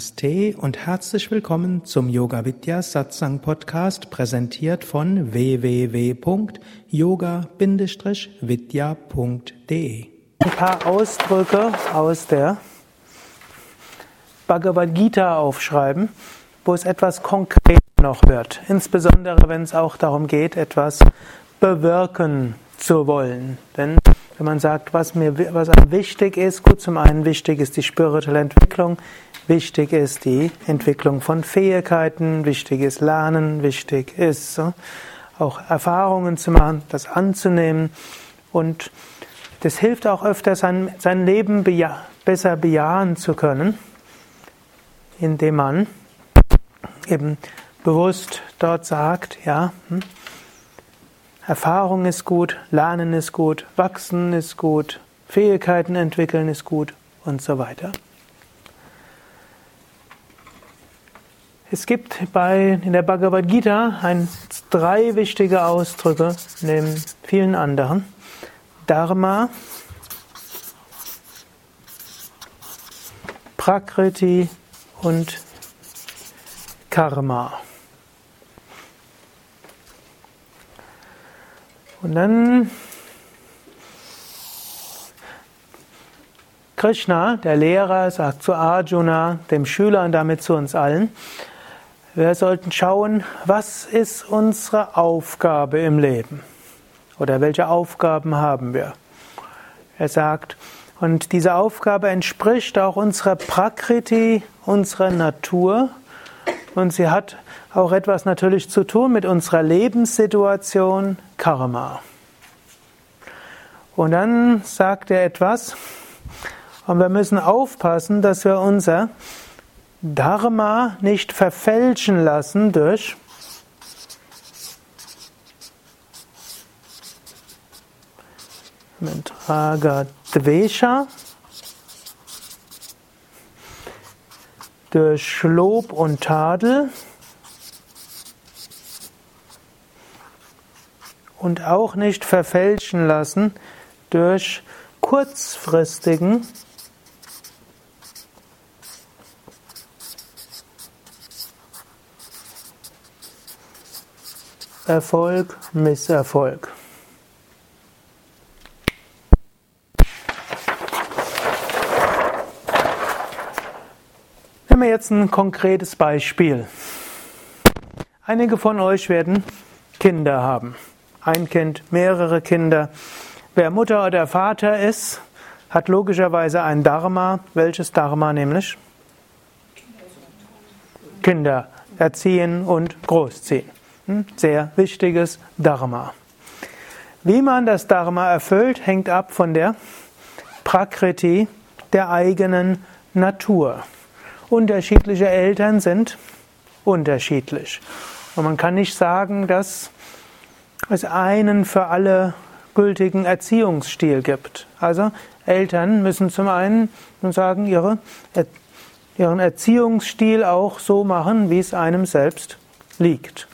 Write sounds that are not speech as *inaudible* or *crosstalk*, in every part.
Namaste und herzlich willkommen zum Yoga Vidya Satsang Podcast, präsentiert von www.yoga-vidya.de. Ein paar Ausdrücke aus der Bhagavad Gita aufschreiben, wo es etwas konkret noch wird. Insbesondere wenn es auch darum geht, etwas bewirken zu wollen. Denn wenn man sagt, was mir was einem wichtig ist, gut, zum einen wichtig ist die spirituelle Entwicklung, wichtig ist die Entwicklung von Fähigkeiten, wichtig ist Lernen, wichtig ist auch Erfahrungen zu machen, das anzunehmen und das hilft auch öfter, sein, sein Leben beja besser bejahen zu können, indem man eben bewusst dort sagt, ja, hm, Erfahrung ist gut, Lernen ist gut, Wachsen ist gut, Fähigkeiten entwickeln ist gut und so weiter. Es gibt bei, in der Bhagavad Gita ein, drei wichtige Ausdrücke neben vielen anderen. Dharma, Prakriti und Karma. Und dann Krishna, der Lehrer, sagt zu Arjuna, dem Schüler und damit zu uns allen, wir sollten schauen, was ist unsere Aufgabe im Leben? Oder welche Aufgaben haben wir? Er sagt, und diese Aufgabe entspricht auch unserer Prakriti, unserer Natur, und sie hat auch etwas natürlich zu tun mit unserer Lebenssituation, Karma. Und dann sagt er etwas, und wir müssen aufpassen, dass wir unser Dharma nicht verfälschen lassen durch Raga Dvesha, durch Lob und Tadel und auch nicht verfälschen lassen durch kurzfristigen Erfolg, Misserfolg. Nehmen wir jetzt ein konkretes Beispiel. Einige von euch werden Kinder haben ein Kind, mehrere Kinder. Wer Mutter oder Vater ist, hat logischerweise ein Dharma. Welches Dharma nämlich? Kinder erziehen und großziehen. Hm? Sehr wichtiges Dharma. Wie man das Dharma erfüllt, hängt ab von der Prakriti der eigenen Natur. Unterschiedliche Eltern sind unterschiedlich. Und man kann nicht sagen, dass es einen für alle gültigen Erziehungsstil gibt. Also Eltern müssen zum einen sagen, ihre, ihren Erziehungsstil auch so machen, wie es einem selbst liegt.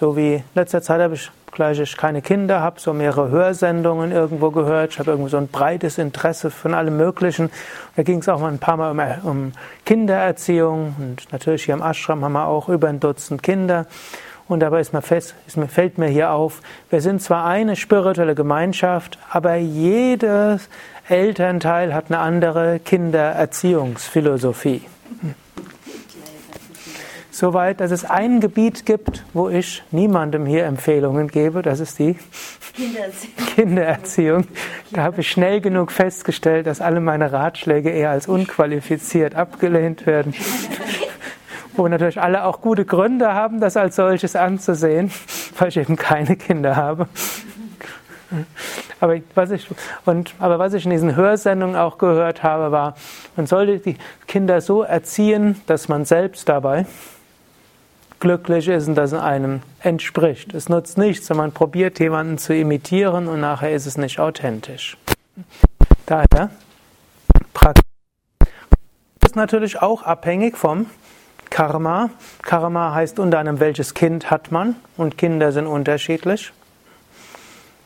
So wie letzter Zeit habe ich gleich ich keine Kinder habe, so mehrere Hörsendungen irgendwo gehört. Ich habe irgendwie so ein breites Interesse von allem Möglichen. Da ging es auch mal ein paar Mal um, um Kindererziehung und natürlich hier im Ashram haben wir auch über ein Dutzend Kinder. Und dabei ist mir fest, ist mir, fällt mir hier auf, wir sind zwar eine spirituelle Gemeinschaft, aber jedes Elternteil hat eine andere Kindererziehungsphilosophie. Soweit, dass es ein Gebiet gibt, wo ich niemandem hier Empfehlungen gebe, das ist die Kindererziehung. Kindererziehung. Da habe ich schnell genug festgestellt, dass alle meine Ratschläge eher als unqualifiziert abgelehnt werden wo natürlich alle auch gute Gründe haben, das als solches anzusehen, weil ich eben keine Kinder habe. Aber was ich, und, aber was ich in diesen Hörsendungen auch gehört habe, war, man sollte die Kinder so erziehen, dass man selbst dabei glücklich ist und dass es einem entspricht. Es nutzt nichts, wenn man probiert, jemanden zu imitieren und nachher ist es nicht authentisch. Daher, Praxis ist natürlich auch abhängig vom Karma. Karma heißt unter anderem, welches Kind hat man und Kinder sind unterschiedlich.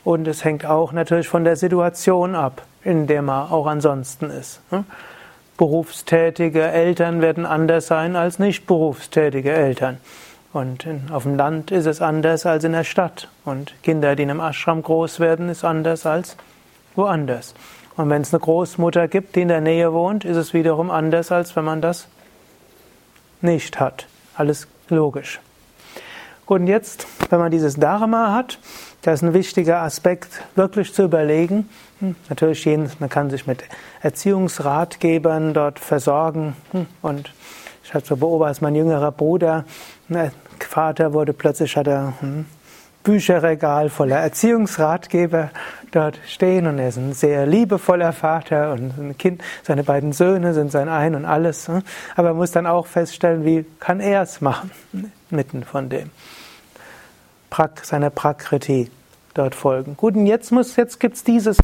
Und es hängt auch natürlich von der Situation ab, in der man auch ansonsten ist. Berufstätige Eltern werden anders sein als nicht berufstätige Eltern. Und auf dem Land ist es anders als in der Stadt. Und Kinder, die in einem Ashram groß werden, ist anders als woanders. Und wenn es eine Großmutter gibt, die in der Nähe wohnt, ist es wiederum anders, als wenn man das nicht hat. Alles logisch. Gut, und jetzt, wenn man dieses Dharma hat, das ist ein wichtiger Aspekt, wirklich zu überlegen. Hm, natürlich, man kann sich mit Erziehungsratgebern dort versorgen. Hm, und ich habe so beobachtet, mein jüngerer Bruder, der Vater wurde plötzlich, hat er ein Bücherregal voller Erziehungsratgeber dort stehen und er ist ein sehr liebevoller Vater und kind, seine beiden Söhne sind sein Ein und alles. Hm. Aber er muss dann auch feststellen, wie kann er es machen, mitten von dem seiner Prakriti dort folgen. Gut, und jetzt muss, jetzt gibt's dieses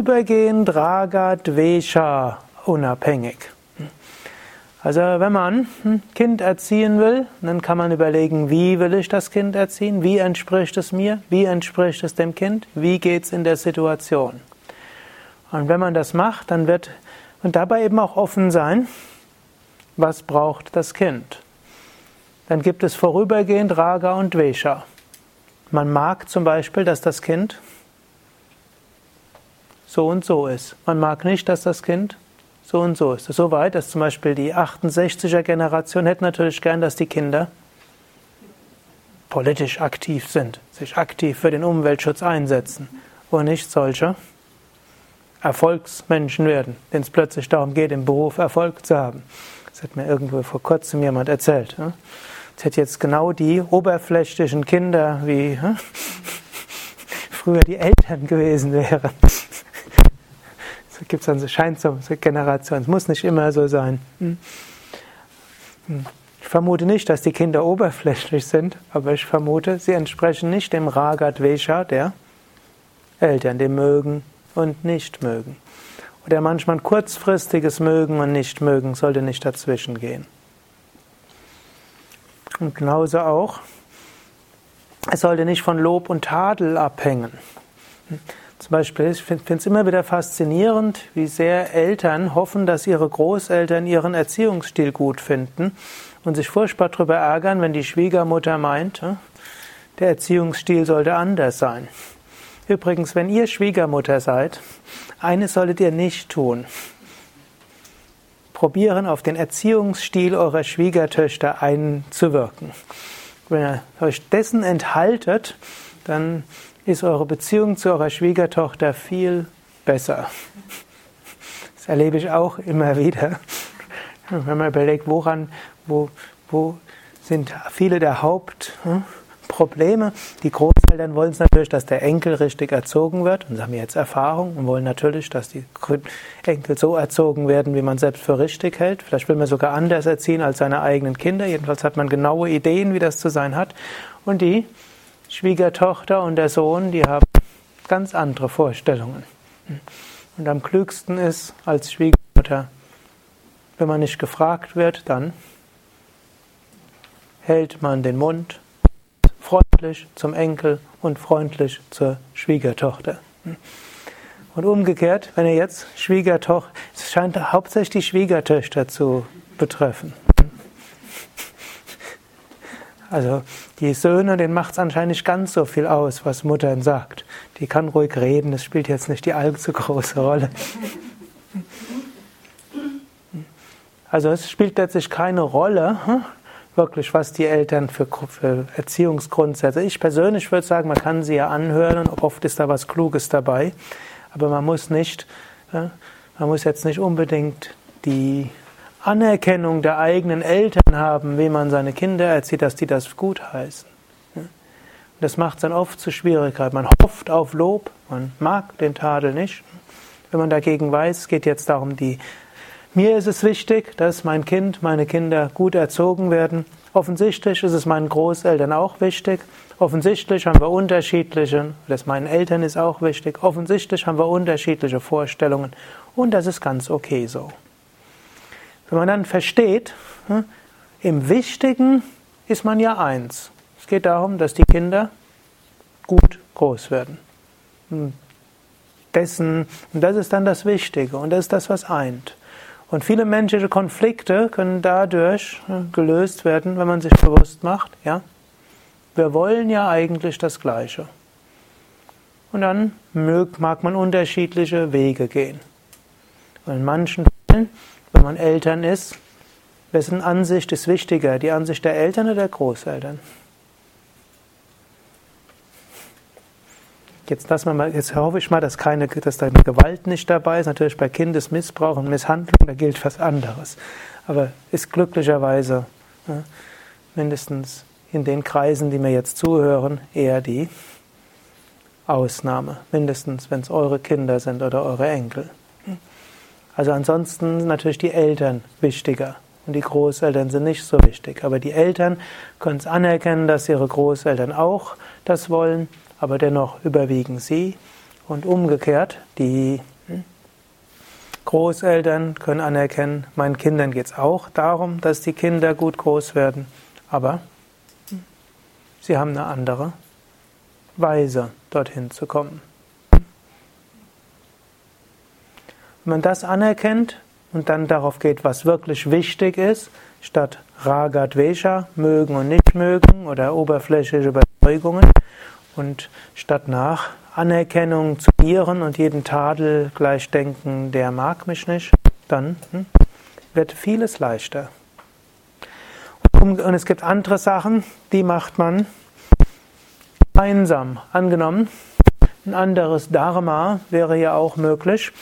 Rübergehend Raga Dvesha unabhängig. Also wenn man ein Kind erziehen will, dann kann man überlegen, wie will ich das Kind erziehen, wie entspricht es mir, wie entspricht es dem Kind, wie geht's in der Situation. Und wenn man das macht, dann wird und dabei eben auch offen sein, was braucht das Kind. Dann gibt es vorübergehend Raga und Dvesha. Man mag zum Beispiel, dass das Kind so und so ist. Man mag nicht, dass das Kind so und so ist. So weit, dass zum Beispiel die 68er Generation hätte natürlich gern, dass die Kinder politisch aktiv sind, sich aktiv für den Umweltschutz einsetzen und nicht solche Erfolgsmenschen werden, denen es plötzlich darum geht, im Beruf Erfolg zu haben. Das hat mir irgendwo vor kurzem jemand erzählt. Es hätte jetzt genau die oberflächlichen Kinder, wie *laughs* früher die Eltern gewesen wären. So gibt es dann, scheint so Generation. Es muss nicht immer so sein. Hm. Hm. Ich vermute nicht, dass die Kinder oberflächlich sind, aber ich vermute, sie entsprechen nicht dem Ragat Vesha der Eltern, dem Mögen und Nicht-Mögen. Oder manchmal kurzfristiges Mögen und Nicht-Mögen sollte nicht dazwischen gehen. Und genauso auch, es sollte nicht von Lob und Tadel abhängen. Zum Beispiel, ich finde es immer wieder faszinierend, wie sehr Eltern hoffen, dass ihre Großeltern ihren Erziehungsstil gut finden und sich furchtbar darüber ärgern, wenn die Schwiegermutter meint, der Erziehungsstil sollte anders sein. Übrigens, wenn ihr Schwiegermutter seid, eines solltet ihr nicht tun probieren, auf den Erziehungsstil eurer Schwiegertöchter einzuwirken. Wenn ihr euch dessen enthaltet, dann ist eure Beziehung zu eurer Schwiegertochter viel besser. Das erlebe ich auch immer wieder. Wenn man überlegt, woran, wo, wo sind viele der Haupt, hm, Probleme. Die Großeltern wollen es natürlich, dass der Enkel richtig erzogen wird und sie haben jetzt Erfahrung und wollen natürlich, dass die Enkel so erzogen werden, wie man selbst für richtig hält. Vielleicht will man sogar anders erziehen als seine eigenen Kinder. Jedenfalls hat man genaue Ideen, wie das zu sein hat. Und die Schwiegertochter und der Sohn, die haben ganz andere Vorstellungen. Und am klügsten ist als Schwiegermutter, wenn man nicht gefragt wird, dann hält man den Mund freundlich zum Enkel und freundlich zur Schwiegertochter. Und umgekehrt, wenn ihr jetzt Schwiegertochter, es scheint hauptsächlich die Schwiegertöchter zu betreffen. Also die Söhne, denen macht es anscheinend nicht ganz so viel aus, was Mutter sagt. Die kann ruhig reden, das spielt jetzt nicht die allzu große Rolle. Also es spielt letztlich keine Rolle, hm? wirklich, was die Eltern für, für Erziehungsgrundsätze. Ich persönlich würde sagen, man kann sie ja anhören und oft ist da was Kluges dabei, aber man muss nicht, man muss jetzt nicht unbedingt die Anerkennung der eigenen Eltern haben, wie man seine Kinder erzieht, dass die das gut heißen. Das macht es dann oft zu Schwierigkeit. Man hofft auf Lob, man mag den Tadel nicht. Wenn man dagegen weiß, es geht jetzt darum, die mir ist es wichtig, dass mein Kind, meine Kinder gut erzogen werden. Offensichtlich ist es meinen Großeltern auch wichtig. Offensichtlich haben wir unterschiedliche, das meinen Eltern ist auch wichtig. Offensichtlich haben wir unterschiedliche Vorstellungen und das ist ganz okay so. Wenn man dann versteht, hm, im Wichtigen ist man ja eins. Es geht darum, dass die Kinder gut groß werden. Hm, dessen, und das ist dann das Wichtige und das ist das, was eint. Und viele menschliche Konflikte können dadurch gelöst werden, wenn man sich bewusst macht, ja, wir wollen ja eigentlich das Gleiche. Und dann mag man unterschiedliche Wege gehen. Und in manchen Fällen, wenn man Eltern ist, wessen Ansicht ist wichtiger, die Ansicht der Eltern oder der Großeltern? Jetzt, mal, jetzt hoffe ich mal, dass, keine, dass da Gewalt nicht dabei ist. Natürlich bei Kindesmissbrauch und Misshandlung, da gilt was anderes. Aber ist glücklicherweise ja, mindestens in den Kreisen, die mir jetzt zuhören, eher die Ausnahme. Mindestens, wenn es eure Kinder sind oder eure Enkel. Also ansonsten sind natürlich die Eltern wichtiger. Und die Großeltern sind nicht so wichtig. Aber die Eltern können es anerkennen, dass ihre Großeltern auch das wollen aber dennoch überwiegen sie. Und umgekehrt, die Großeltern können anerkennen, meinen Kindern geht es auch darum, dass die Kinder gut groß werden, aber sie haben eine andere Weise, dorthin zu kommen. Wenn man das anerkennt und dann darauf geht, was wirklich wichtig ist, statt Raga Dvesha, mögen und nicht mögen oder oberflächliche Überzeugungen, und statt nach Anerkennung zu ihren und jeden Tadel gleich denken, der mag mich nicht, dann hm, wird vieles leichter. Und es gibt andere Sachen, die macht man einsam. Angenommen, ein anderes Dharma wäre ja auch möglich.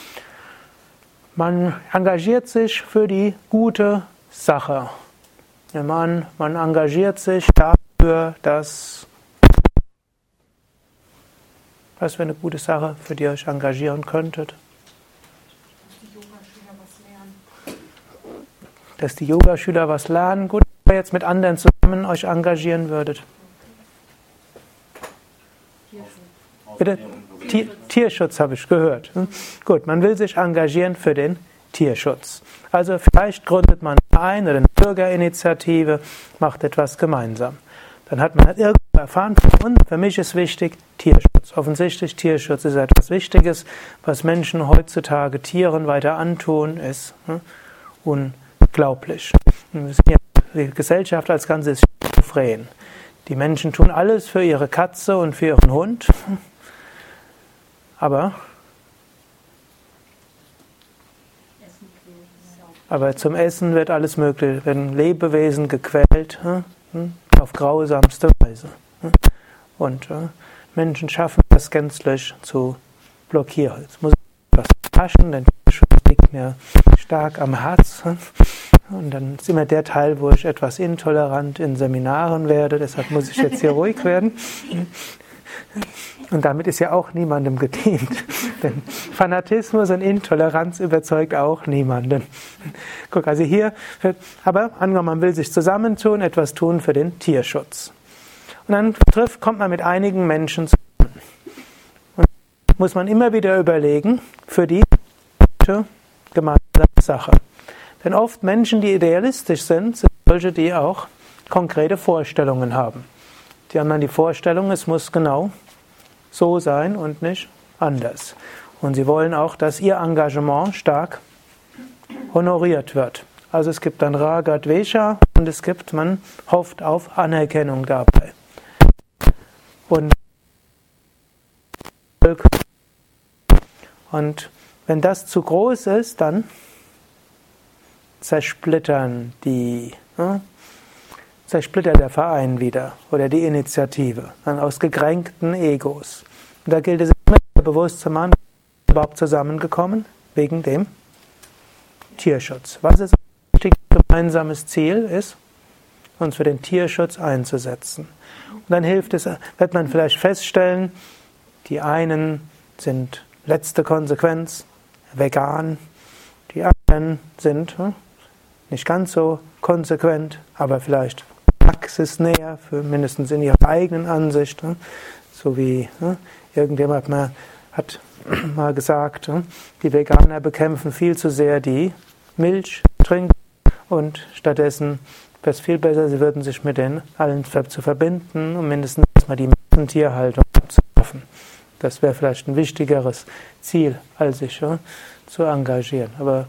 Man engagiert sich für die gute Sache. Man, man engagiert sich dafür, dass was für eine gute Sache, für die ihr euch engagieren könntet? Dass die Yogaschüler was lernen. Gut, wenn ihr jetzt mit anderen zusammen euch engagieren würdet. Bitte? Tier, Tierschutz habe ich gehört. Hm? Gut, man will sich engagieren für den Tierschutz. Also vielleicht gründet man ein oder eine Bürgerinitiative, macht etwas gemeinsam. Dann hat man halt irgendwo erfahren, und für mich ist wichtig Tierschutz. Offensichtlich Tierschutz ist etwas Wichtiges, was Menschen heutzutage Tieren weiter antun, ist hm, unglaublich. die Gesellschaft als Ganzes ist schizophren. Die Menschen tun alles für ihre Katze und für ihren Hund, aber aber zum Essen wird alles möglich, werden Lebewesen gequält. Hm, auf grausamste Weise. Und äh, Menschen schaffen das gänzlich zu blockieren. Jetzt muss ich etwas taschen, denn das liegt mir stark am Herz. Und dann ist immer der Teil, wo ich etwas intolerant in Seminaren werde, deshalb muss ich jetzt hier *laughs* ruhig werden. Und damit ist ja auch niemandem gedient. *laughs* Denn Fanatismus und Intoleranz überzeugt auch niemanden. Guck, also hier, aber angenommen, man will sich zusammentun, etwas tun für den Tierschutz. Und dann trifft, kommt man mit einigen Menschen zusammen. Und muss man immer wieder überlegen, für die gemeinsame Sache. Denn oft Menschen, die idealistisch sind, sind solche, die auch konkrete Vorstellungen haben. Die haben dann die Vorstellung, es muss genau so sein und nicht anders. Und sie wollen auch, dass ihr Engagement stark honoriert wird. Also es gibt dann Raga Dvesha und es gibt, man hofft auf Anerkennung dabei. Und, und wenn das zu groß ist, dann zersplittern die, hm, zersplittert der Verein wieder oder die Initiative dann aus gekränkten Egos. Und da gilt es immer bewusst zu machen, überhaupt zusammengekommen wegen dem Tierschutz. Was ist ein wichtiges gemeinsames Ziel ist, uns für den Tierschutz einzusetzen. Und dann hilft es, wird man vielleicht feststellen, die einen sind letzte Konsequenz vegan, die anderen sind hm, nicht ganz so konsequent, aber vielleicht praxisnäher, für mindestens in ihrer eigenen Ansicht, hm, so wie hm, irgendjemand mal, hat *clears throat* mal gesagt, die Veganer bekämpfen viel zu sehr die Milch trinken und stattdessen wäre es viel besser, sie würden sich mit den allen zu verbinden, um mindestens mal die Tierhaltung abzuschaffen. Das wäre vielleicht ein wichtigeres Ziel, als sich zu engagieren. Aber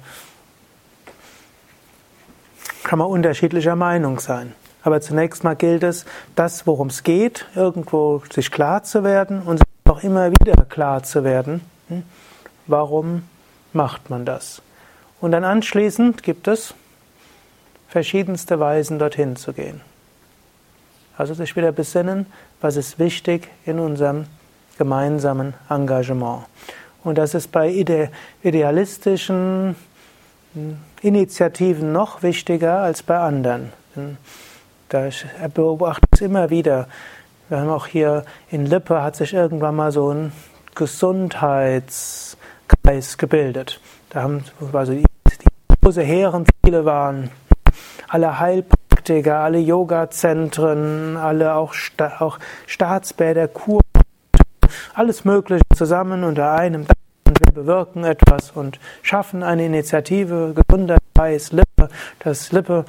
kann man unterschiedlicher Meinung sein. Aber zunächst mal gilt es, das, worum es geht, irgendwo sich klar zu werden und auch immer wieder klar zu werden. Hm? Warum macht man das? Und dann anschließend gibt es verschiedenste Weisen, dorthin zu gehen. Also sich wieder besinnen, was ist wichtig in unserem gemeinsamen Engagement. Und das ist bei ide idealistischen hm, Initiativen noch wichtiger als bei anderen. Da beobachte es immer wieder. Wir haben auch hier in Lippe hat sich irgendwann mal so ein Gesundheitskreis gebildet. Da haben also die, die große Herrenziele waren alle Heilpraktiker, alle Yoga-Zentren, alle auch, auch Staatsbäder, Kur, alles Mögliche zusammen unter einem Dach und wir bewirken etwas und schaffen eine Initiative, gesunder Kreis, Lippe, das Lippe,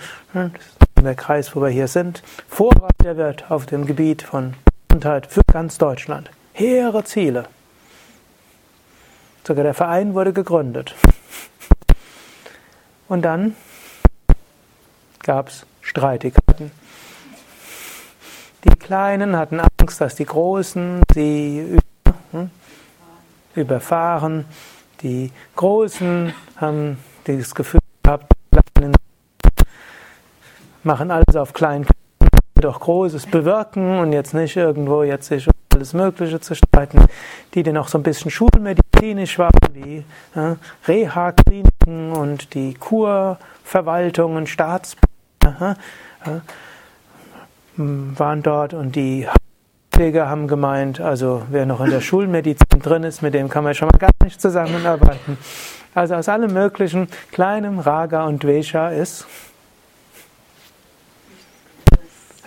hm, der Kreis, wo wir hier sind, Vorreiter wird auf dem Gebiet von Gesundheit für ganz Deutschland. Hehre Ziele. Sogar der Verein wurde gegründet. Und dann gab es Streitigkeiten. Die Kleinen hatten Angst, dass die Großen sie hm, überfahren. Die Großen haben dieses Gefühl gehabt, die Kleinen machen alles auf klein, doch Großes bewirken und jetzt nicht irgendwo jetzt sich um alles Mögliche zu streiten. Die, die noch so ein bisschen schulmedizinisch waren, die ja, Reha-Kliniken und die Kurverwaltungen, Staats ja, waren dort und die Pfleger haben gemeint, also wer noch in der Schulmedizin drin ist, mit dem kann man schon mal gar nicht zusammenarbeiten. Also aus allem möglichen kleinem Raga und Dvesha ist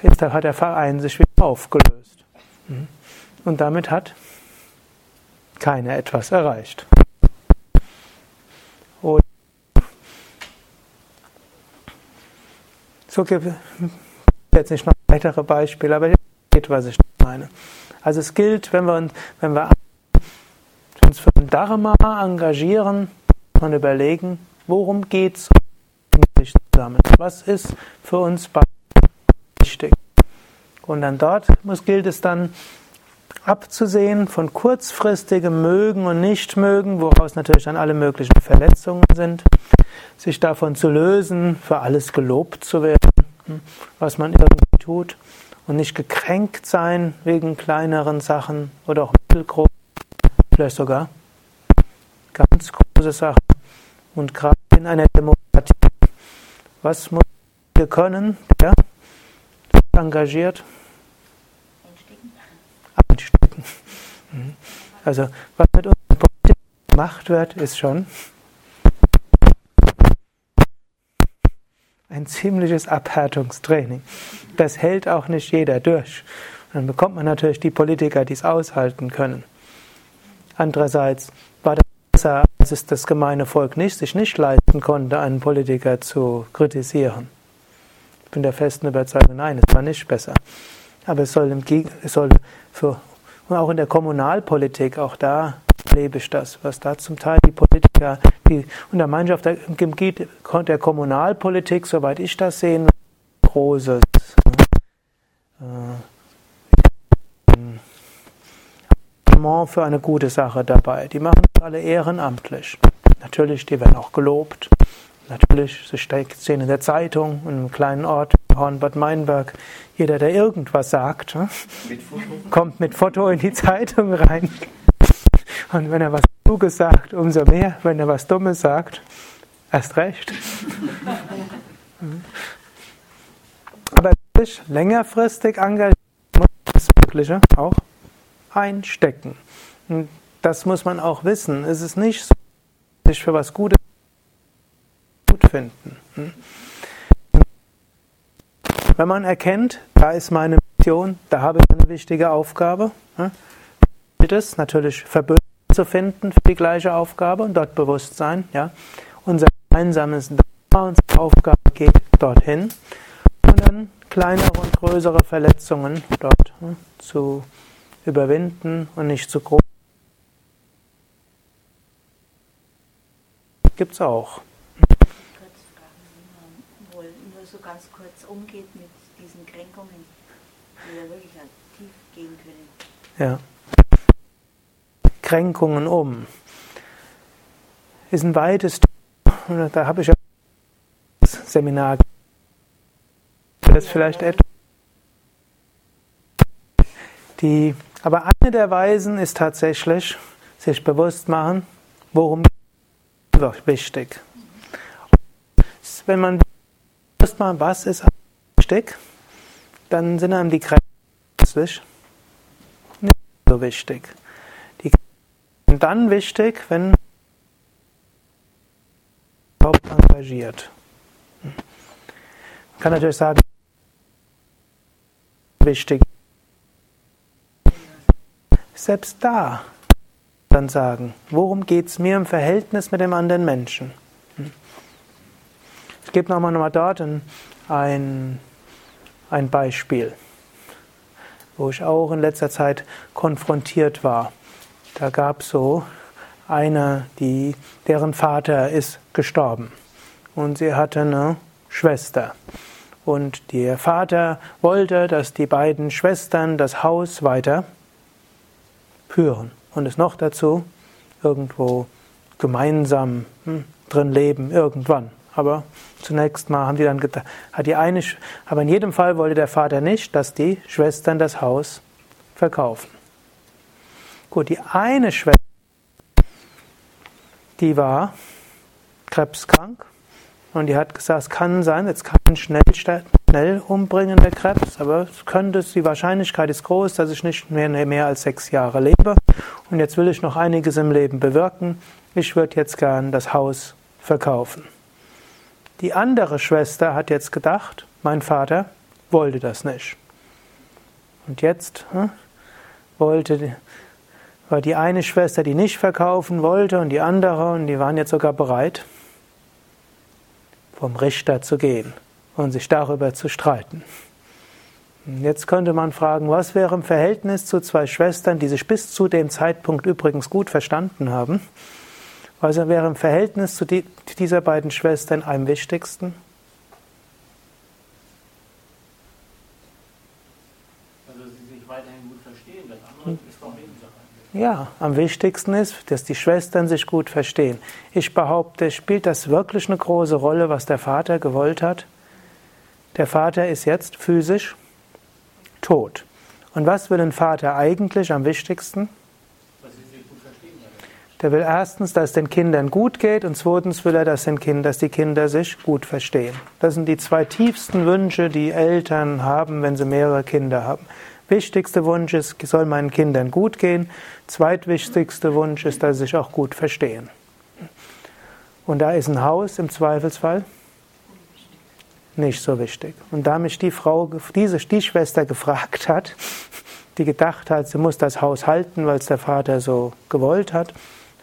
Jetzt hat der Verein sich wieder aufgelöst. Mhm. Und damit hat keiner etwas erreicht. Und so gibt es jetzt nicht noch weitere Beispiele, aber ihr seht, was ich meine. Also es gilt, wenn wir, uns, wenn wir uns für den Dharma engagieren und überlegen, worum geht es zusammen? Was ist für uns beide wichtig. Und dann dort muss, gilt es dann abzusehen von kurzfristigem Mögen und Nichtmögen, woraus natürlich dann alle möglichen Verletzungen sind, sich davon zu lösen, für alles gelobt zu werden, was man irgendwie tut, und nicht gekränkt sein wegen kleineren Sachen oder auch mittelgroß, vielleicht sogar ganz große Sachen. Und gerade in einer Demokratie, was muss wir können, ja, engagiert? Einstecken. Mhm. Also, was mit uns gemacht wird, ist schon ein ziemliches Abhärtungstraining. Das hält auch nicht jeder durch. Und dann bekommt man natürlich die Politiker, die es aushalten können. Andererseits war das besser, als es das gemeine Volk nicht, sich nicht leisten konnte, einen Politiker zu kritisieren bin der festen Überzeugung, nein, es war nicht besser. Aber es soll, im, es soll für, und auch in der Kommunalpolitik, auch da lebe ich das, was da zum Teil die Politiker, die unter Mannschaft der, der Kommunalpolitik, soweit ich das sehe, großes äh, für eine gute Sache dabei. Die machen alle ehrenamtlich. Natürlich, die werden auch gelobt. Natürlich, sie stehen in der Zeitung, in einem kleinen Ort, Hornbad Meinberg. Jeder, der irgendwas sagt, ne, mit kommt mit Foto in die Zeitung rein. Und wenn er was Kluges sagt, umso mehr. Wenn er was Dummes sagt, erst recht. *laughs* Aber sich längerfristig engagieren muss das Wirkliche auch einstecken. Und das muss man auch wissen. Es ist nicht so, sich für was Gutes finden. Hm? Wenn man erkennt, da ist meine Mission, da habe ich eine wichtige Aufgabe, hm? gilt es natürlich Verbündete zu finden für die gleiche Aufgabe und dort Bewusstsein. Ja? Unser gemeinsames Dharma, unsere Aufgabe geht dorthin und dann kleinere und größere Verletzungen dort hm, zu überwinden und nicht zu groß. Gibt es auch. So ganz kurz umgeht mit diesen Kränkungen, die ja wirklich tief gehen können. Ja. Kränkungen um. Ist ein weites Thema. Da habe ich ja das Seminar. Das vielleicht etwas. Die, aber eine der Weisen ist tatsächlich, sich bewusst machen, worum es wichtig. Wenn man macht, was ist wichtig, dann sind einem die Grenzen nicht so wichtig. Die sind dann wichtig, wenn überhaupt engagiert. Man kann natürlich sagen, wichtig. Selbst da dann sagen, worum geht es mir im Verhältnis mit dem anderen Menschen? Gebe nochmal noch mal dort ein, ein Beispiel, wo ich auch in letzter Zeit konfrontiert war. Da gab es so eine, die, deren Vater ist gestorben und sie hatte eine Schwester. Und der Vater wollte, dass die beiden Schwestern das Haus weiter führen und es noch dazu irgendwo gemeinsam hm, drin leben, irgendwann. Aber zunächst mal haben die dann gedacht, hat die eine, aber in jedem Fall wollte der Vater nicht, dass die Schwestern das Haus verkaufen. Gut, die eine Schwester, die war krebskrank und die hat gesagt, es kann sein, jetzt kann schnell, schnell umbringen der Krebs, aber es könnte, die Wahrscheinlichkeit ist groß, dass ich nicht mehr, mehr als sechs Jahre lebe und jetzt will ich noch einiges im Leben bewirken. Ich würde jetzt gern das Haus verkaufen. Die andere Schwester hat jetzt gedacht, mein Vater wollte das nicht. Und jetzt hm, wollte, war die eine Schwester, die nicht verkaufen wollte, und die andere, und die waren jetzt sogar bereit, vom Richter zu gehen und sich darüber zu streiten. Jetzt könnte man fragen, was wäre im Verhältnis zu zwei Schwestern, die sich bis zu dem Zeitpunkt übrigens gut verstanden haben, was wäre im Verhältnis zu dieser beiden Schwestern am wichtigsten? Also sie sich weiterhin gut verstehen, das andere ist doch Nebensache. Ja, am wichtigsten ist, dass die Schwestern sich gut verstehen. Ich behaupte, spielt das wirklich eine große Rolle, was der Vater gewollt hat? Der Vater ist jetzt physisch tot. Und was will ein Vater eigentlich am wichtigsten? Der will erstens, dass es den Kindern gut geht und zweitens will er, dass, den kind, dass die Kinder sich gut verstehen. Das sind die zwei tiefsten Wünsche, die Eltern haben, wenn sie mehrere Kinder haben. Wichtigster Wunsch ist, soll meinen Kindern gut gehen. Zweitwichtigster Wunsch ist, dass sie sich auch gut verstehen. Und da ist ein Haus im Zweifelsfall nicht so wichtig. Und da mich die Frau, diese, die Schwester gefragt hat, die gedacht hat, sie muss das Haus halten, weil es der Vater so gewollt hat,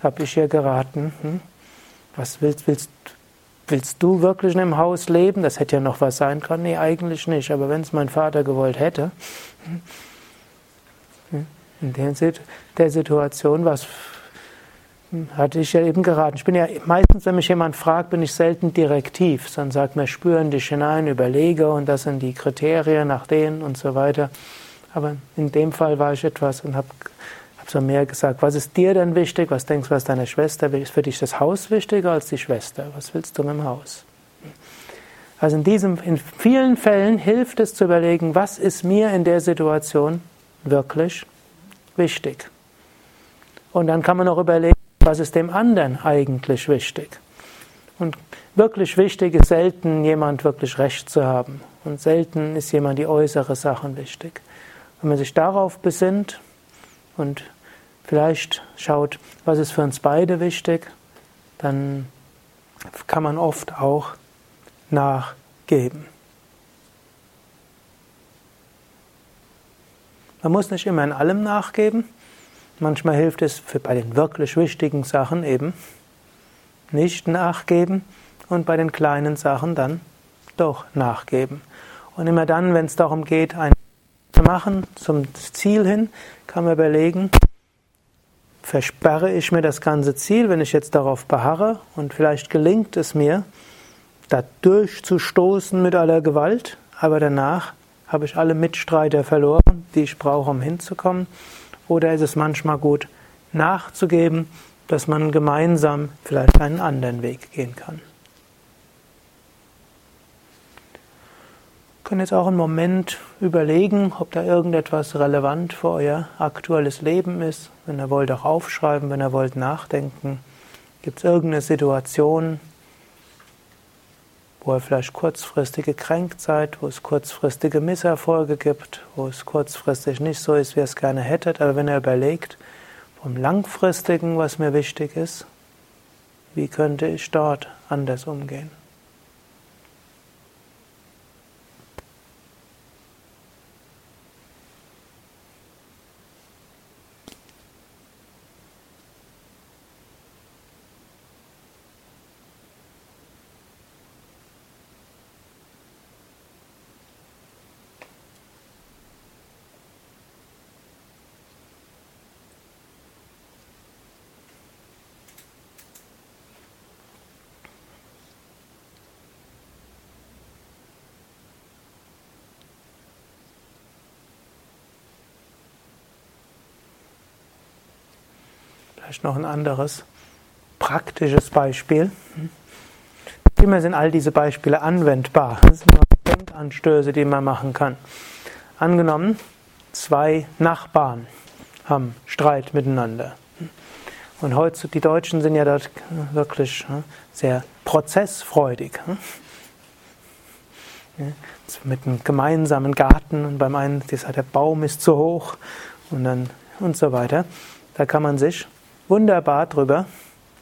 habe ich ihr geraten, hm, was willst, willst, willst du wirklich in einem Haus leben? Das hätte ja noch was sein können. Nee, eigentlich nicht, aber wenn es mein Vater gewollt hätte, hm, in der Situation was hatte ich ja eben geraten. Ich bin ja meistens, wenn mich jemand fragt, bin ich selten direktiv, sondern sagt mir, spüren dich hinein, überlege und das sind die Kriterien nach denen und so weiter. Aber in dem Fall war ich etwas und habe hab so mehr gesagt, was ist dir denn wichtig? Was denkst du, was deiner Schwester Ist für dich das Haus wichtiger als die Schwester? Was willst du mit dem Haus? Also in diesem, in vielen Fällen hilft es zu überlegen, was ist mir in der Situation wirklich wichtig? Und dann kann man auch überlegen, was ist dem anderen eigentlich wichtig? Und wirklich wichtig ist selten, jemand wirklich Recht zu haben. Und selten ist jemand die äußere Sachen wichtig. Wenn man sich darauf besinnt und vielleicht schaut, was ist für uns beide wichtig, dann kann man oft auch nachgeben. Man muss nicht immer in allem nachgeben, Manchmal hilft es für, bei den wirklich wichtigen Sachen eben nicht nachgeben und bei den kleinen Sachen dann doch nachgeben. Und immer dann, wenn es darum geht, ein machen zum Ziel hin, kann man überlegen, versperre ich mir das ganze Ziel, wenn ich jetzt darauf beharre und vielleicht gelingt es mir, da durchzustoßen mit aller Gewalt, aber danach habe ich alle Mitstreiter verloren, die ich brauche, um hinzukommen? Oder ist es manchmal gut, nachzugeben, dass man gemeinsam vielleicht einen anderen Weg gehen kann? Können jetzt auch einen Moment überlegen, ob da irgendetwas relevant für euer aktuelles Leben ist. Wenn ihr wollt, auch aufschreiben, wenn ihr wollt, nachdenken. Gibt es irgendeine Situation, wo ihr vielleicht kurzfristig gekränkt seid, wo es kurzfristige Misserfolge gibt, wo es kurzfristig nicht so ist, wie ihr es gerne hättet, aber wenn ihr überlegt, vom Langfristigen, was mir wichtig ist, wie könnte ich dort anders umgehen? Vielleicht noch ein anderes praktisches Beispiel. Immer sind all diese Beispiele anwendbar. Das sind nur Denkanstöße, die man machen kann. Angenommen, zwei Nachbarn haben Streit miteinander. Und heute, die Deutschen sind ja dort wirklich sehr prozessfreudig. Mit einem gemeinsamen Garten und beim einen, der Baum ist zu hoch und dann und so weiter. Da kann man sich wunderbar drüber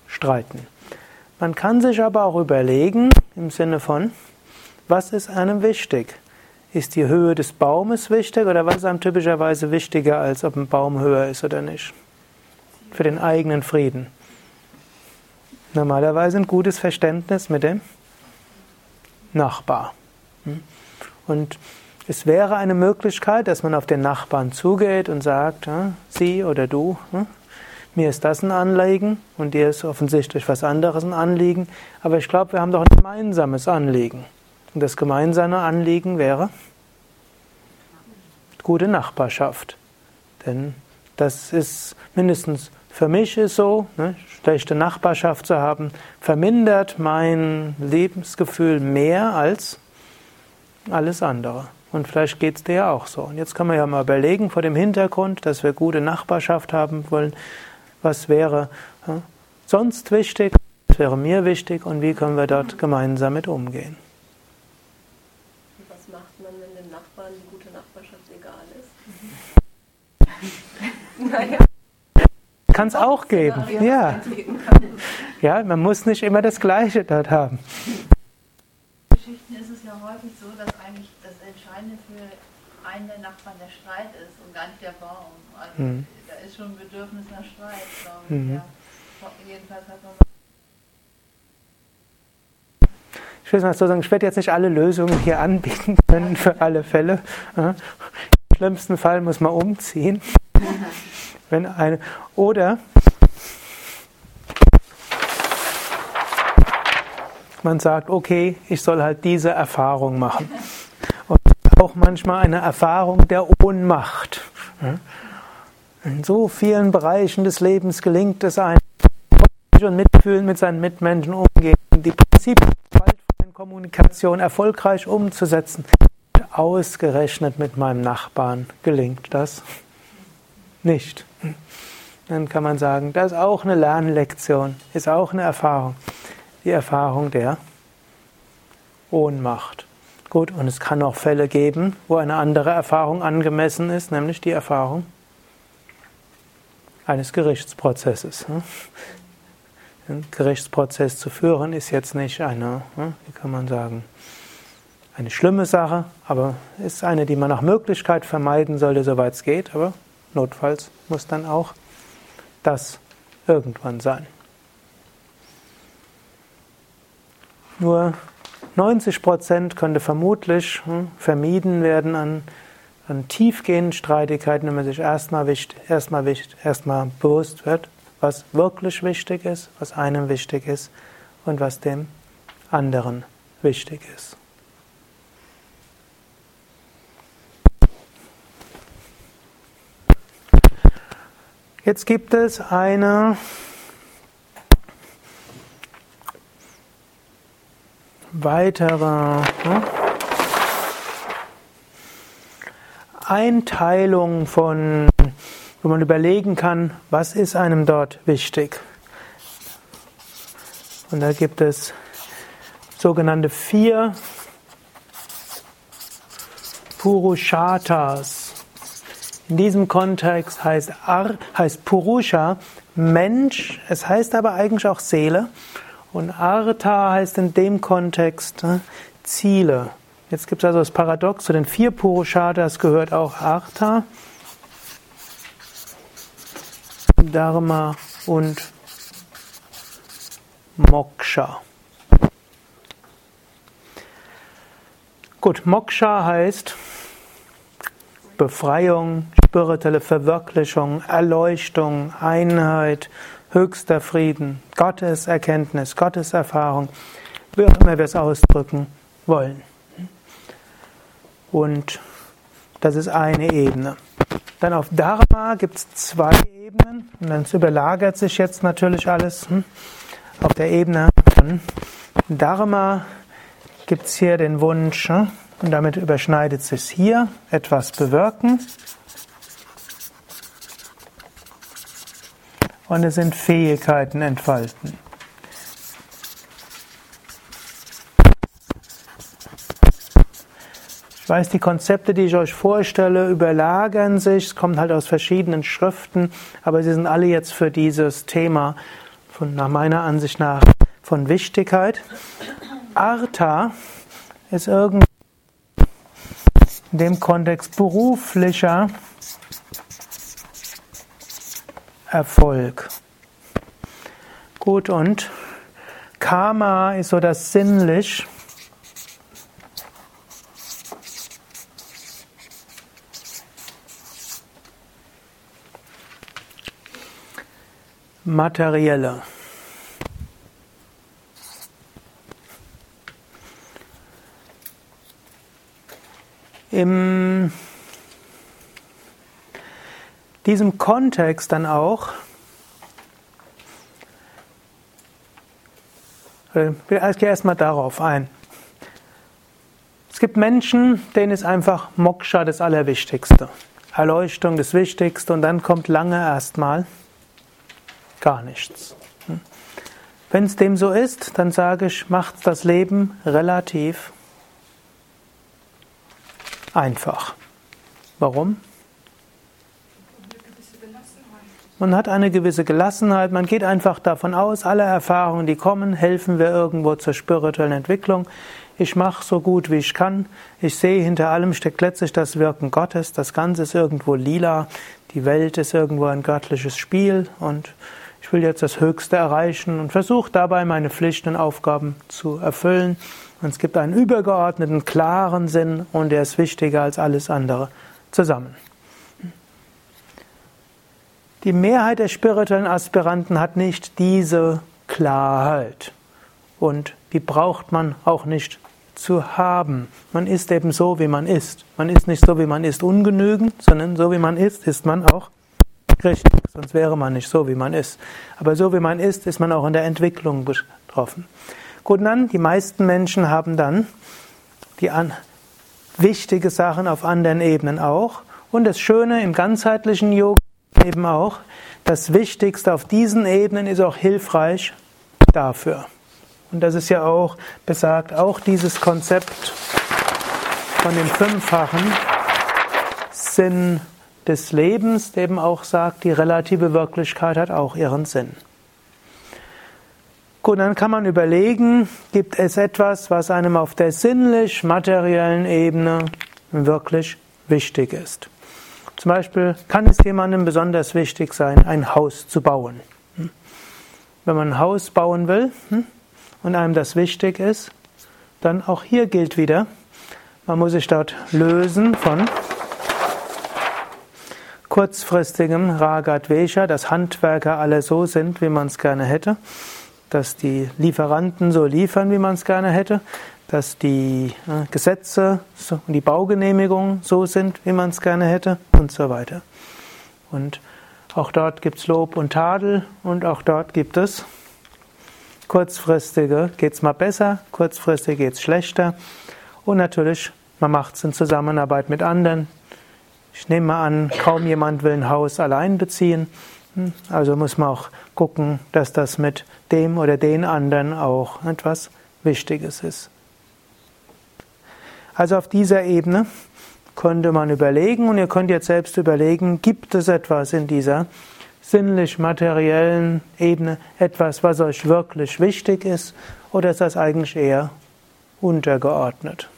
streiten. Man kann sich aber auch überlegen, im Sinne von, was ist einem wichtig? Ist die Höhe des Baumes wichtig oder was ist einem typischerweise wichtiger, als ob ein Baum höher ist oder nicht? Für den eigenen Frieden. Normalerweise ein gutes Verständnis mit dem Nachbar. Hm? Und es wäre eine Möglichkeit, dass man auf den Nachbarn zugeht und sagt, Sie oder du, hm? Mir ist das ein Anliegen und dir ist offensichtlich was anderes ein Anliegen, aber ich glaube, wir haben doch ein gemeinsames Anliegen. Und das gemeinsame Anliegen wäre gute Nachbarschaft. Denn das ist mindestens für mich ist so, ne, schlechte Nachbarschaft zu haben, vermindert mein Lebensgefühl mehr als alles andere. Und vielleicht geht es dir auch so. Und jetzt kann man ja mal überlegen, vor dem Hintergrund, dass wir gute Nachbarschaft haben wollen, was wäre ja, sonst wichtig, was wäre mir wichtig und wie können wir dort gemeinsam mit umgehen. Was macht man, wenn dem Nachbarn die gute Nachbarschaft egal ist? *laughs* naja. Kann es auch geben, ja. Ja, man muss nicht immer das Gleiche dort haben. In Geschichten ist es ja häufig so, dass eigentlich das Entscheidende für einen der Nachbarn der Streit ist und gar nicht der Baum. Also hm schon ein Bedürfnis nach Streit, glaube ich. Mhm. Ja. Jedenfalls hat man ich will mal so sagen, ich werde jetzt nicht alle Lösungen hier anbieten können für alle Fälle. Im schlimmsten Fall muss man umziehen. *laughs* Wenn eine, oder man sagt, okay, ich soll halt diese Erfahrung machen. Und auch manchmal eine Erfahrung der Ohnmacht. In so vielen Bereichen des Lebens gelingt es einem, und mitfühlen mit seinen Mitmenschen umgehen, die Prinzipien der gewaltfreien Kommunikation erfolgreich umzusetzen. Ausgerechnet mit meinem Nachbarn gelingt das nicht. Dann kann man sagen, das ist auch eine Lernlektion, ist auch eine Erfahrung. Die Erfahrung der Ohnmacht. Gut, und es kann auch Fälle geben, wo eine andere Erfahrung angemessen ist, nämlich die Erfahrung eines Gerichtsprozesses. Ne? Einen Gerichtsprozess zu führen ist jetzt nicht eine, ne, wie kann man sagen, eine schlimme Sache, aber ist eine, die man nach Möglichkeit vermeiden sollte, soweit es geht. Aber notfalls muss dann auch das irgendwann sein. Nur 90 Prozent könnte vermutlich hm, vermieden werden an an tiefgehenden Streitigkeiten, wenn man sich erstmal, erstmal, erstmal bewusst wird, was wirklich wichtig ist, was einem wichtig ist und was dem anderen wichtig ist. Jetzt gibt es eine weitere ne, Einteilung von, wo man überlegen kann, was ist einem dort wichtig. Und da gibt es sogenannte vier Purushatas. In diesem Kontext heißt, Ar, heißt Purusha Mensch, es heißt aber eigentlich auch Seele. Und Artha heißt in dem Kontext ne, Ziele. Jetzt gibt es also das Paradox, zu den vier Purushatas gehört auch Artha, Dharma und Moksha. Gut, Moksha heißt Befreiung, spirituelle Verwirklichung, Erleuchtung, Einheit, höchster Frieden, Gottes Erkenntnis, Gottes Erfahrung, wie auch immer wir es ausdrücken wollen. Und das ist eine Ebene. Dann auf Dharma gibt es zwei Ebenen. Und dann überlagert sich jetzt natürlich alles. Hm? Auf der Ebene von Dharma gibt es hier den Wunsch, hm? und damit überschneidet sich hier, etwas bewirken. und es sind Fähigkeiten entfalten. Weiß, die Konzepte, die ich euch vorstelle, überlagern sich, es kommt halt aus verschiedenen Schriften, aber sie sind alle jetzt für dieses Thema von, nach meiner Ansicht nach von Wichtigkeit. Artha ist irgendwie in dem Kontext beruflicher Erfolg. Gut, und Karma ist so das sinnlich. Materielle. Im diesem Kontext dann auch, äh, ich gehe erstmal darauf ein. Es gibt Menschen, denen ist einfach Moksha das Allerwichtigste. Erleuchtung das Wichtigste und dann kommt lange erstmal gar nichts. Hm. Wenn es dem so ist, dann sage ich, macht das Leben relativ einfach. Warum? Man hat eine gewisse Gelassenheit, man geht einfach davon aus, alle Erfahrungen, die kommen, helfen wir irgendwo zur spirituellen Entwicklung. Ich mache so gut wie ich kann. Ich sehe, hinter allem steckt letztlich das Wirken Gottes. Das Ganze ist irgendwo lila. Die Welt ist irgendwo ein göttliches Spiel und ich will jetzt das Höchste erreichen und versuche dabei meine Pflichten und Aufgaben zu erfüllen. Und es gibt einen übergeordneten, klaren Sinn und der ist wichtiger als alles andere zusammen. Die Mehrheit der spirituellen Aspiranten hat nicht diese Klarheit. Und die braucht man auch nicht zu haben. Man ist eben so, wie man ist. Man ist nicht so, wie man ist, ungenügend, sondern so, wie man ist, ist man auch richtig. Sonst wäre man nicht so, wie man ist. Aber so, wie man ist, ist man auch in der Entwicklung betroffen. Gut, dann, die meisten Menschen haben dann die an, wichtige Sachen auf anderen Ebenen auch. Und das Schöne im ganzheitlichen Yoga eben auch, das Wichtigste auf diesen Ebenen ist auch hilfreich dafür. Und das ist ja auch besagt, auch dieses Konzept von dem fünffachen Sinn des Lebens, der eben auch sagt, die relative Wirklichkeit hat auch ihren Sinn. Gut, dann kann man überlegen, gibt es etwas, was einem auf der sinnlich-materiellen Ebene wirklich wichtig ist. Zum Beispiel kann es jemandem besonders wichtig sein, ein Haus zu bauen. Hm? Wenn man ein Haus bauen will hm, und einem das wichtig ist, dann auch hier gilt wieder, man muss sich dort lösen von kurzfristigem Ragadvesha, dass Handwerker alle so sind, wie man es gerne hätte, dass die Lieferanten so liefern, wie man es gerne hätte, dass die äh, Gesetze und die Baugenehmigungen so sind, wie man es gerne hätte und so weiter. Und auch dort gibt es Lob und Tadel und auch dort gibt es kurzfristige, geht es mal besser, kurzfristig geht es schlechter und natürlich, man macht es in Zusammenarbeit mit anderen. Ich nehme mal an, kaum jemand will ein Haus allein beziehen. Hm, also muss man auch gucken, dass das mit dem oder den anderen auch etwas Wichtiges ist. Also auf dieser Ebene könnte man überlegen und ihr könnt jetzt selbst überlegen, gibt es etwas in dieser sinnlich-materiellen Ebene, etwas, was euch wirklich wichtig ist, oder ist das eigentlich eher untergeordnet?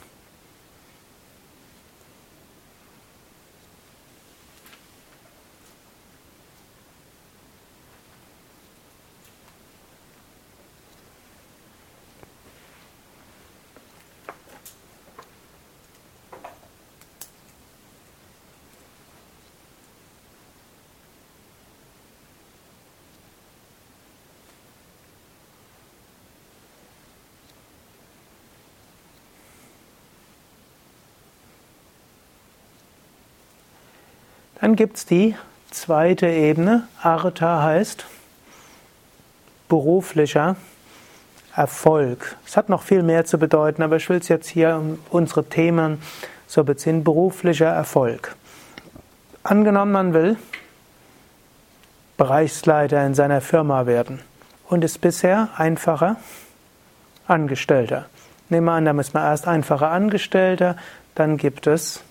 Dann gibt es die zweite Ebene. Artha heißt beruflicher Erfolg. Es hat noch viel mehr zu bedeuten, aber ich will es jetzt hier um unsere Themen so beziehen. Beruflicher Erfolg. Angenommen, man will Bereichsleiter in seiner Firma werden und ist bisher einfacher Angestellter. Nehmen wir an, da ist man erst einfacher Angestellter, dann gibt es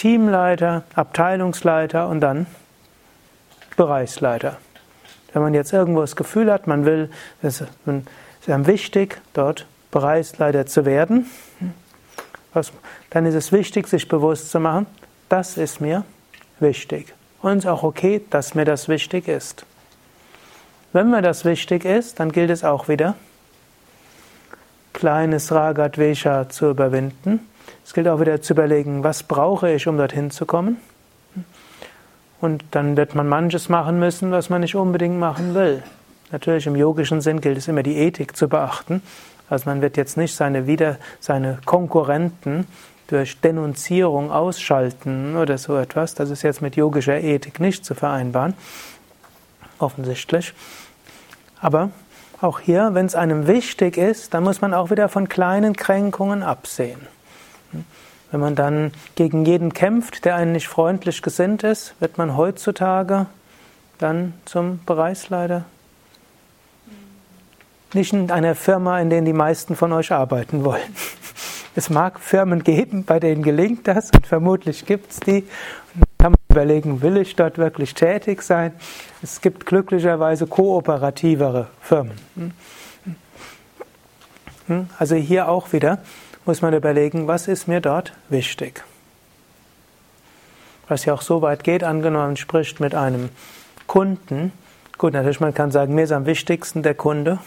Teamleiter, Abteilungsleiter und dann Bereichsleiter. Wenn man jetzt irgendwo das Gefühl hat, man will, es ist einem wichtig, dort Bereichsleiter zu werden, dann ist es wichtig, sich bewusst zu machen, das ist mir wichtig. Und es ist auch okay, dass mir das wichtig ist. Wenn mir das wichtig ist, dann gilt es auch wieder, kleines Ragadvesha zu überwinden es gilt auch wieder zu überlegen, was brauche ich, um dorthin zu kommen. Und dann wird man manches machen müssen, was man nicht unbedingt machen will. Natürlich im yogischen Sinn gilt es immer, die Ethik zu beachten. Also man wird jetzt nicht seine, wieder, seine Konkurrenten durch Denunzierung ausschalten oder so etwas. Das ist jetzt mit yogischer Ethik nicht zu vereinbaren. Offensichtlich. Aber auch hier, wenn es einem wichtig ist, dann muss man auch wieder von kleinen Kränkungen absehen. Wenn man dann gegen jeden kämpft, der einen nicht freundlich gesinnt ist, wird man heutzutage dann zum Bereichsleiter. Nicht in einer Firma, in der die meisten von euch arbeiten wollen. *laughs* Es mag Firmen geben, bei denen gelingt das und vermutlich gibt es die. Und kann man überlegen, will ich dort wirklich tätig sein? Es gibt glücklicherweise kooperativere Firmen. Hm? Hm? Also hier auch wieder muss man überlegen, was ist mir dort wichtig. Was ja auch so weit geht, angenommen, spricht mit einem Kunden. Gut, natürlich, man kann sagen, mir ist am wichtigsten der Kunde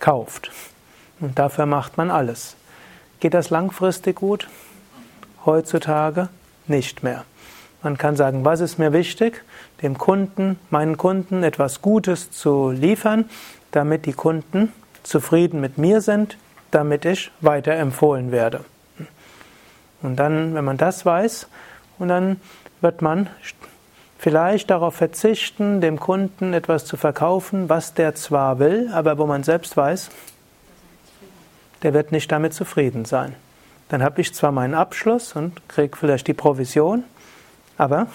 kauft. Und dafür macht man alles. Geht das langfristig gut? Heutzutage nicht mehr. Man kann sagen, was ist mir wichtig? Dem Kunden, meinen Kunden etwas Gutes zu liefern, damit die Kunden zufrieden mit mir sind, damit ich weiterempfohlen werde. Und dann, wenn man das weiß, und dann wird man vielleicht darauf verzichten, dem Kunden etwas zu verkaufen, was der zwar will, aber wo man selbst weiß, der wird nicht damit zufrieden sein. Dann habe ich zwar meinen Abschluss und kriege vielleicht die Provision, aber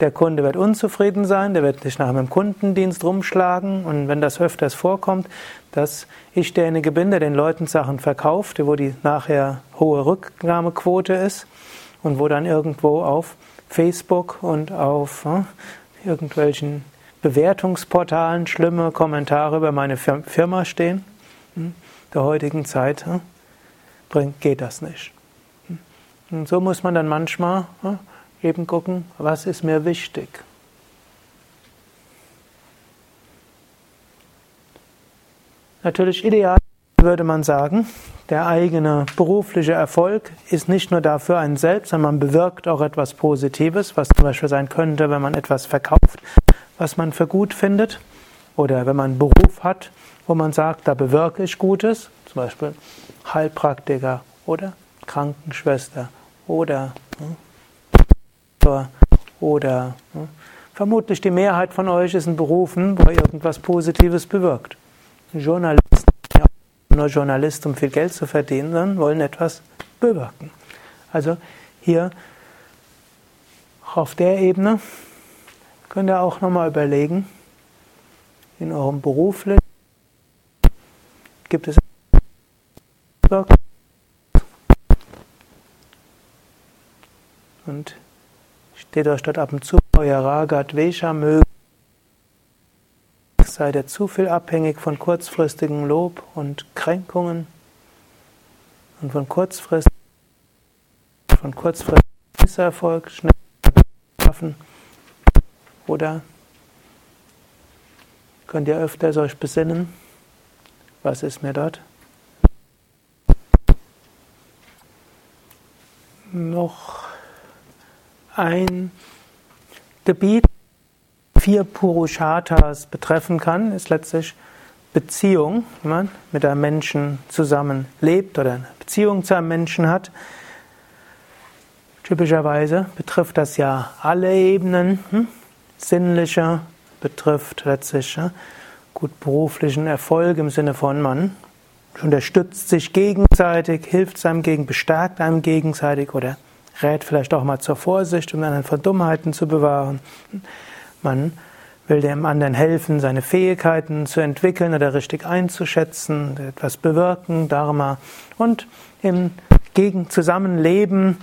der Kunde wird unzufrieden sein, der wird sich nach einem Kundendienst rumschlagen und wenn das öfters vorkommt, dass ich derjenige bin, der den Leuten Sachen verkauft, wo die nachher hohe Rücknahmequote ist und wo dann irgendwo auf Facebook und auf äh, irgendwelchen Bewertungsportalen schlimme Kommentare über meine Firma stehen. Hm, der heutigen Zeit äh, bringt, geht das nicht. Hm, und so muss man dann manchmal äh, eben gucken, was ist mir wichtig. Natürlich ideal würde man sagen, der eigene berufliche Erfolg ist nicht nur dafür ein Selbst, sondern man bewirkt auch etwas Positives, was zum Beispiel sein könnte, wenn man etwas verkauft, was man für gut findet. Oder wenn man einen Beruf hat, wo man sagt, da bewirke ich Gutes, zum Beispiel Heilpraktiker oder Krankenschwester oder hm, oder hm, vermutlich die Mehrheit von euch ist in Berufen, wo irgendwas Positives bewirkt. Journalisten, ja, nur Journalist, um viel Geld zu verdienen, sondern wollen etwas bewirken. Also hier auf der Ebene könnt ihr auch nochmal überlegen, in eurem Beruf gibt es und euch dort ab und zu euer Raga Dvesha möge seid ihr zu viel abhängig von kurzfristigem Lob und Kränkungen und von kurzfristigen von kurzfristigem Misserfolg schnell schaffen oder könnt ihr öfters euch besinnen, was ist mir dort? Noch ein Gebiet, vier Purusharthas betreffen kann, ist letztlich Beziehung, wenn man mit einem Menschen zusammen lebt oder eine Beziehung zu einem Menschen hat. Typischerweise betrifft das ja alle Ebenen. Hm? Sinnlicher betrifft letztlich ja, gut beruflichen Erfolg im Sinne von man unterstützt sich gegenseitig, hilft seinem Gegen, bestärkt einem gegenseitig oder rät vielleicht auch mal zur Vorsicht, um einen von Dummheiten zu bewahren. Man will dem anderen helfen, seine Fähigkeiten zu entwickeln oder richtig einzuschätzen, etwas bewirken, Dharma. Und im Gegen Zusammenleben,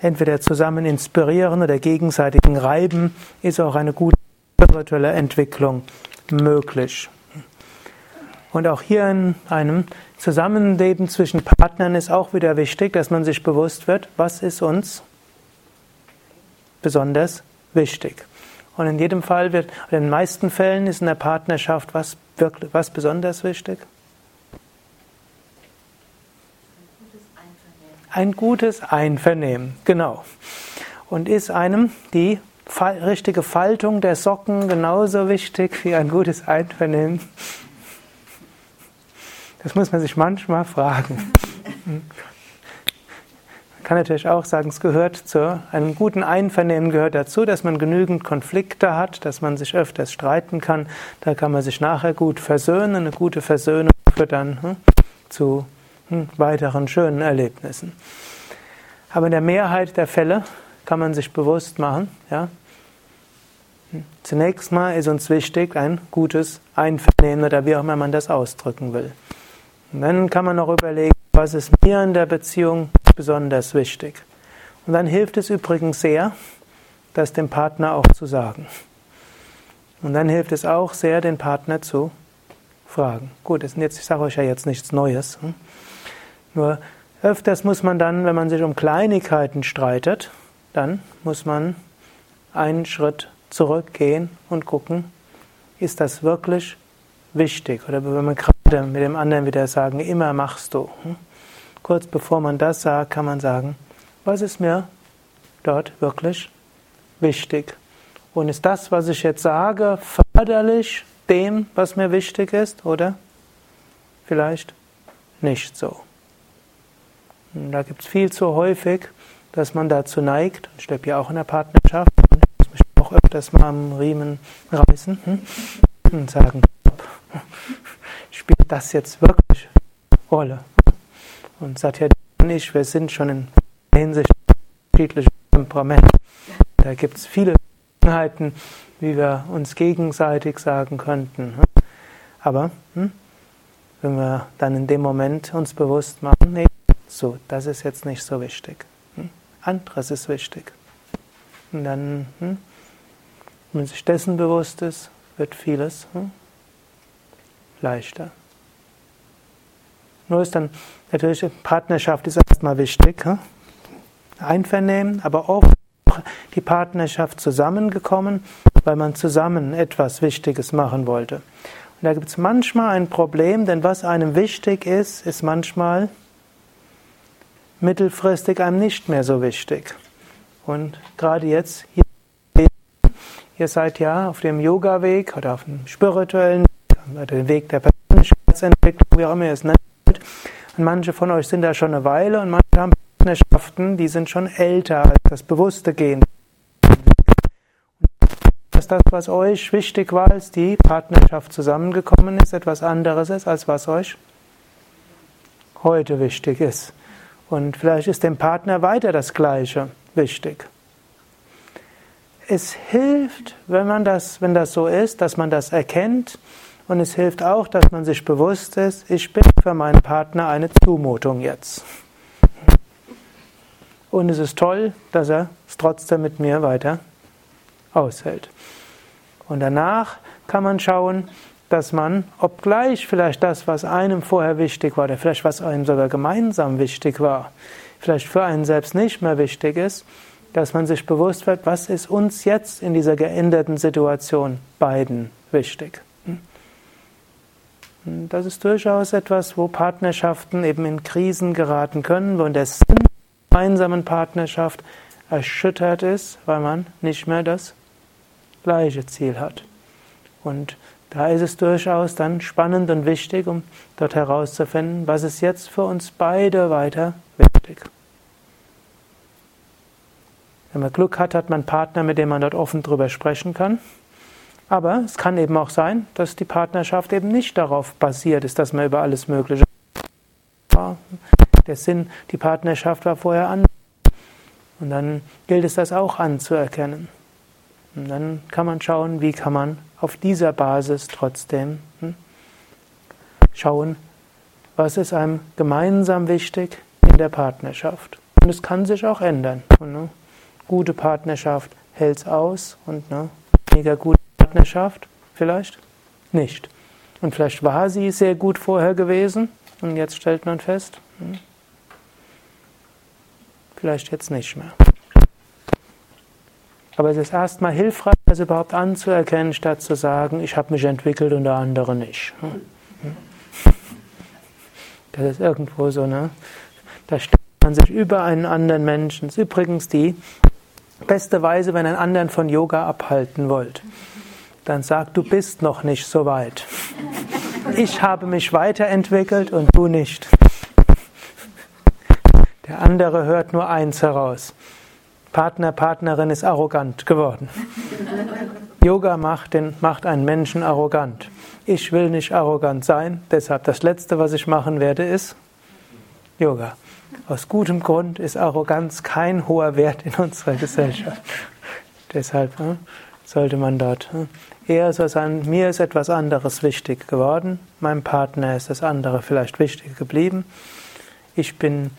entweder zusammen inspirieren oder gegenseitigen reiben, ist auch eine gute spirituelle Entwicklung möglich. Und auch hier in einem Zusammenleben zwischen Partnern ist auch wieder wichtig, dass man sich bewusst wird, was ist uns besonders wichtig. Und in jedem Fall wird, in den meisten Fällen ist in der Partnerschaft was, wirklich, was besonders wichtig? Ein gutes Einvernehmen, genau. Und ist einem die richtige Faltung der Socken genauso wichtig wie ein gutes Einvernehmen? Das muss man sich manchmal fragen. Man kann natürlich auch sagen, es gehört zu einem guten Einvernehmen gehört dazu, dass man genügend Konflikte hat, dass man sich öfters streiten kann. Da kann man sich nachher gut versöhnen. Eine gute Versöhnung führt dann hm, zu hm, weiteren schönen Erlebnissen. Aber in der Mehrheit der Fälle kann man sich bewusst machen, ja, hm, Zunächst mal ist uns wichtig ein gutes Einvernehmen oder wie auch immer man das ausdrücken will. Und dann kann man noch überlegen, was ist mir in der Beziehung besonders wichtig. Und dann hilft es übrigens sehr, das dem Partner auch zu sagen. Und dann hilft es auch sehr, den Partner zu fragen. Gut, das jetzt, ich sage euch ja jetzt nichts Neues. Hm? Nur öfters muss man dann, wenn man sich um Kleinigkeiten streitet, dann muss man einen Schritt zurückgehen und gucken, ist das wirklich wichtig? Oder wenn man gerade mit dem anderen wieder sagen, immer machst du. Hm? Kurz bevor man das sagt, kann man sagen, was ist mir dort wirklich wichtig? Und ist das, was ich jetzt sage, förderlich dem, was mir wichtig ist, oder vielleicht nicht so? Und da gibt es viel zu häufig, dass man dazu neigt, ich lebe ja auch in der Partnerschaft, ich muss mich auch öfters mal am Riemen reißen hm? und sagen, *laughs* spielt das jetzt wirklich Rolle? Und Satya und ich, wir sind schon in Hinsicht unterschiedliche Temperamente. Da gibt es viele Gelegenheiten, wie wir uns gegenseitig sagen könnten. Hm? Aber hm, wenn wir dann in dem Moment uns bewusst machen, nee, so, das ist jetzt nicht so wichtig. Hm? Anderes ist wichtig. Und dann, hm, wenn man sich dessen bewusst ist, wird vieles hm, leichter. Nur ist dann natürlich Partnerschaft ist erstmal wichtig. Hm? Einvernehmen, aber auch die Partnerschaft zusammengekommen, weil man zusammen etwas Wichtiges machen wollte. Und da gibt es manchmal ein Problem, denn was einem wichtig ist, ist manchmal mittelfristig einem nicht mehr so wichtig. Und gerade jetzt ihr seid ja auf dem Yoga-Weg oder auf dem spirituellen oder dem Weg der Persönlichkeitsentwicklung, wie auch immer ihr es nennt. Und manche von euch sind da schon eine Weile und manche haben Partnerschaften, die sind schon älter als das bewusste Gehen. Dass das, was euch wichtig war, als die Partnerschaft zusammengekommen ist, etwas anderes ist, als was euch heute wichtig ist. Und vielleicht ist dem Partner weiter das Gleiche wichtig. Es hilft, wenn man das, wenn das so ist, dass man das erkennt. Und es hilft auch, dass man sich bewusst ist, ich bin für meinen Partner eine Zumutung jetzt. Und es ist toll, dass er es trotzdem mit mir weiter aushält. Und danach kann man schauen, dass man, obgleich vielleicht das, was einem vorher wichtig war, oder vielleicht was einem sogar gemeinsam wichtig war, vielleicht für einen selbst nicht mehr wichtig ist, dass man sich bewusst wird, was ist uns jetzt in dieser geänderten Situation beiden wichtig. Hm? Das ist durchaus etwas, wo Partnerschaften eben in Krisen geraten können, wo der Sinn der gemeinsamen Partnerschaft erschüttert ist, weil man nicht mehr das gleiche Ziel hat. Und da ist es durchaus dann spannend und wichtig, um dort herauszufinden, was ist jetzt für uns beide weiter wichtig. Wenn man Glück hat, hat man einen Partner, mit dem man dort offen drüber sprechen kann. Aber es kann eben auch sein, dass die Partnerschaft eben nicht darauf basiert ist, dass man über alles Mögliche. Der Sinn, die Partnerschaft war vorher an. Und dann gilt es, das auch anzuerkennen. Und dann kann man schauen, wie kann man auf dieser Basis trotzdem hm, schauen, was ist einem gemeinsam wichtig in der Partnerschaft. Und es kann sich auch ändern. Ne, gute Partnerschaft hält es aus und ne, weniger gute Partnerschaft vielleicht nicht. Und vielleicht war sie sehr gut vorher gewesen und jetzt stellt man fest, hm, vielleicht jetzt nicht mehr. Aber es ist erstmal hilfreich, das überhaupt anzuerkennen, statt zu sagen, ich habe mich entwickelt und der andere nicht. Das ist irgendwo so, ne? Da stellt man sich über einen anderen Menschen. Das ist übrigens die beste Weise, wenn einen anderen von Yoga abhalten wollt. Dann sagt, du bist noch nicht so weit. Ich habe mich weiterentwickelt und du nicht. Der andere hört nur eins heraus. Partner, Partnerin ist arrogant geworden. Yoga macht, den, macht einen Menschen arrogant. Ich will nicht arrogant sein, deshalb das Letzte, was ich machen werde, ist Yoga. Aus gutem Grund ist Arroganz kein hoher Wert in unserer Gesellschaft. deshalb ne, sollte man dort ne, eher so sagen, mir ist etwas anderes wichtig geworden, meinem Partner ist das andere vielleicht wichtig geblieben. Ich bin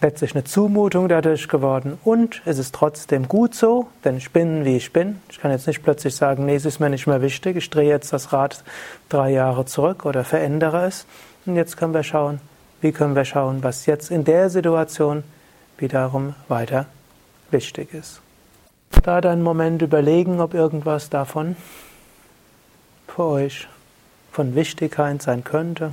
letztlich eine Zumutung dadurch geworden und es ist trotzdem gut so, denn ich bin, wie ich bin. Ich kann jetzt nicht plötzlich sagen, nee, es ist mir nicht mehr wichtig, ich drehe jetzt das Rad drei Jahre zurück oder verändere es. Und jetzt können wir schauen, wie können wir schauen, was jetzt in der Situation wiederum weiter wichtig ist. Da dann Moment überlegen, ob irgendwas davon für euch von Wichtigkeit sein könnte.